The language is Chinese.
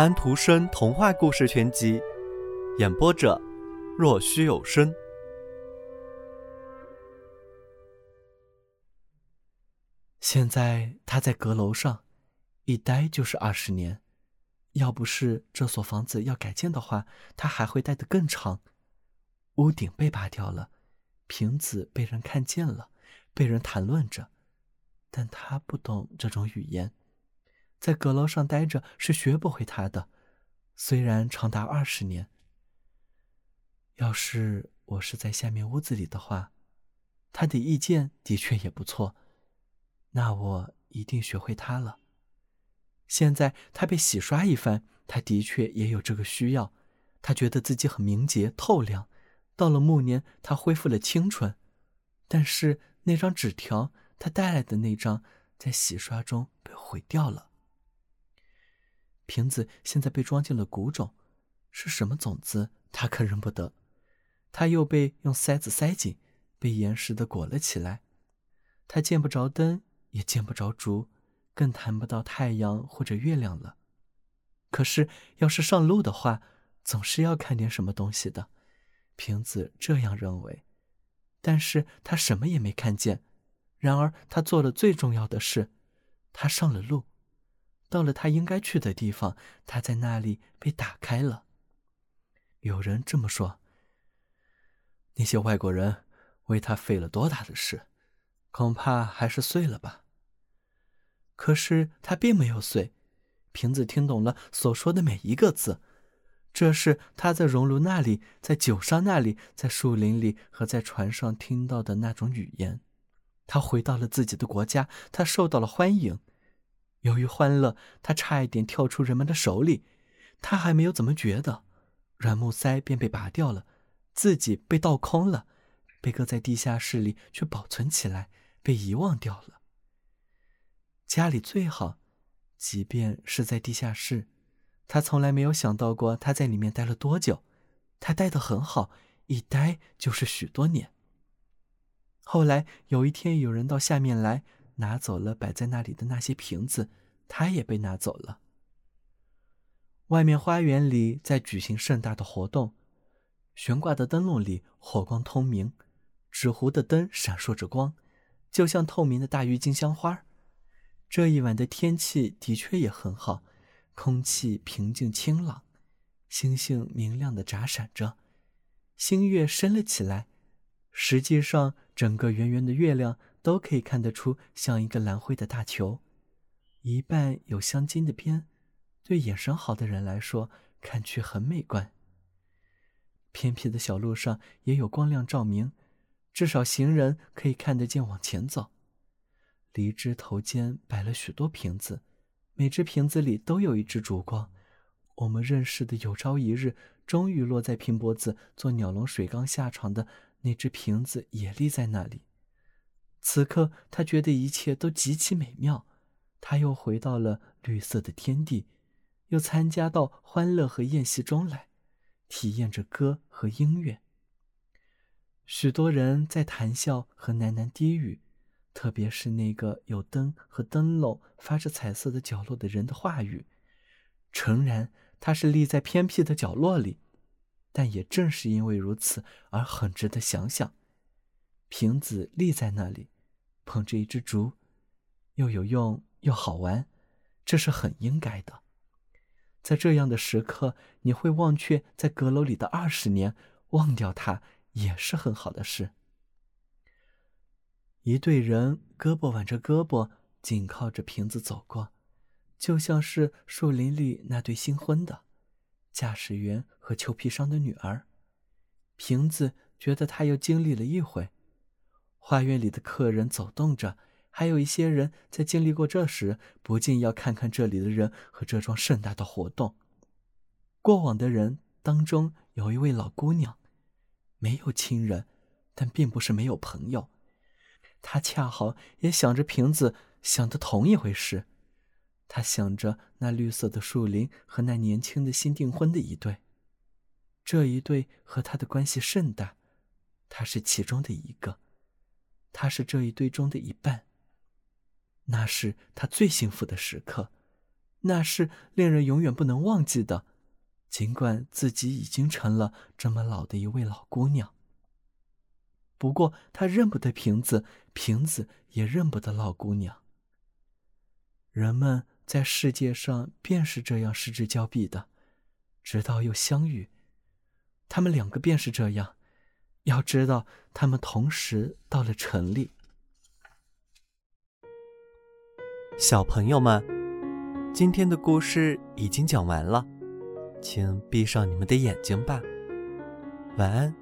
安徒生童话故事全集，演播者：若虚有声。现在他在阁楼上，一待就是二十年。要不是这所房子要改建的话，他还会待得更长。屋顶被拔掉了，瓶子被人看见了，被人谈论着，但他不懂这种语言。在阁楼上待着是学不会他的，虽然长达二十年。要是我是在下面屋子里的话，他的意见的确也不错，那我一定学会他了。现在他被洗刷一番，他的确也有这个需要。他觉得自己很明洁透亮，到了暮年，他恢复了清纯。但是那张纸条，他带来的那张，在洗刷中被毁掉了。瓶子现在被装进了谷种，是什么种子他可认不得。他又被用塞子塞紧，被严实的裹了起来。他见不着灯，也见不着烛，更谈不到太阳或者月亮了。可是要是上路的话，总是要看点什么东西的。瓶子这样认为，但是他什么也没看见。然而他做了最重要的事，他上了路。到了他应该去的地方，他在那里被打开了。有人这么说：“那些外国人为他费了多大的事，恐怕还是碎了吧。”可是他并没有碎。瓶子听懂了所说的每一个字，这是他在熔炉那里、在酒商那里、在树林里和在船上听到的那种语言。他回到了自己的国家，他受到了欢迎。由于欢乐，他差一点跳出人们的手里。他还没有怎么觉得，软木塞便被拔掉了，自己被倒空了，被搁在地下室里却保存起来，被遗忘掉了。家里最好，即便是在地下室，他从来没有想到过他在里面待了多久。他待得很好，一待就是许多年。后来有一天，有人到下面来。拿走了摆在那里的那些瓶子，他也被拿走了。外面花园里在举行盛大的活动，悬挂的灯笼里火光通明，纸糊的灯闪烁着光，就像透明的大郁金香花。这一晚的天气的确也很好，空气平静清朗，星星明亮的眨闪着，星月升了起来。实际上，整个圆圆的月亮。都可以看得出像一个蓝灰的大球，一半有镶金的边，对眼神好的人来说看去很美观。偏僻的小路上也有光亮照明，至少行人可以看得见往前走。梨枝头间摆了许多瓶子，每只瓶子里都有一只烛光。我们认识的有朝一日终于落在平脖子做鸟笼水缸下床的那只瓶子也立在那里。此刻，他觉得一切都极其美妙。他又回到了绿色的天地，又参加到欢乐和宴席中来，体验着歌和音乐。许多人在谈笑和喃喃低语，特别是那个有灯和灯笼、发着彩色的角落的人的话语。诚然，他是立在偏僻的角落里，但也正是因为如此而很值得想想。瓶子立在那里，捧着一只竹，又有用又好玩，这是很应该的。在这样的时刻，你会忘却在阁楼里的二十年，忘掉它也是很好的事。一队人胳膊挽着胳膊，紧靠着瓶子走过，就像是树林里那对新婚的驾驶员和裘皮商的女儿。瓶子觉得他又经历了一回。花园里的客人走动着，还有一些人在经历过这时，不禁要看看这里的人和这桩盛大的活动。过往的人当中有一位老姑娘，没有亲人，但并不是没有朋友。她恰好也想着瓶子想的同一回事，她想着那绿色的树林和那年轻的新订婚的一对。这一对和他的关系甚大，他是其中的一个。他是这一堆中的一半。那是他最幸福的时刻，那是令人永远不能忘记的。尽管自己已经成了这么老的一位老姑娘，不过她认不得瓶子，瓶子也认不得老姑娘。人们在世界上便是这样失之交臂的，直到又相遇。他们两个便是这样。要知道，他们同时到了城里。小朋友们，今天的故事已经讲完了，请闭上你们的眼睛吧，晚安。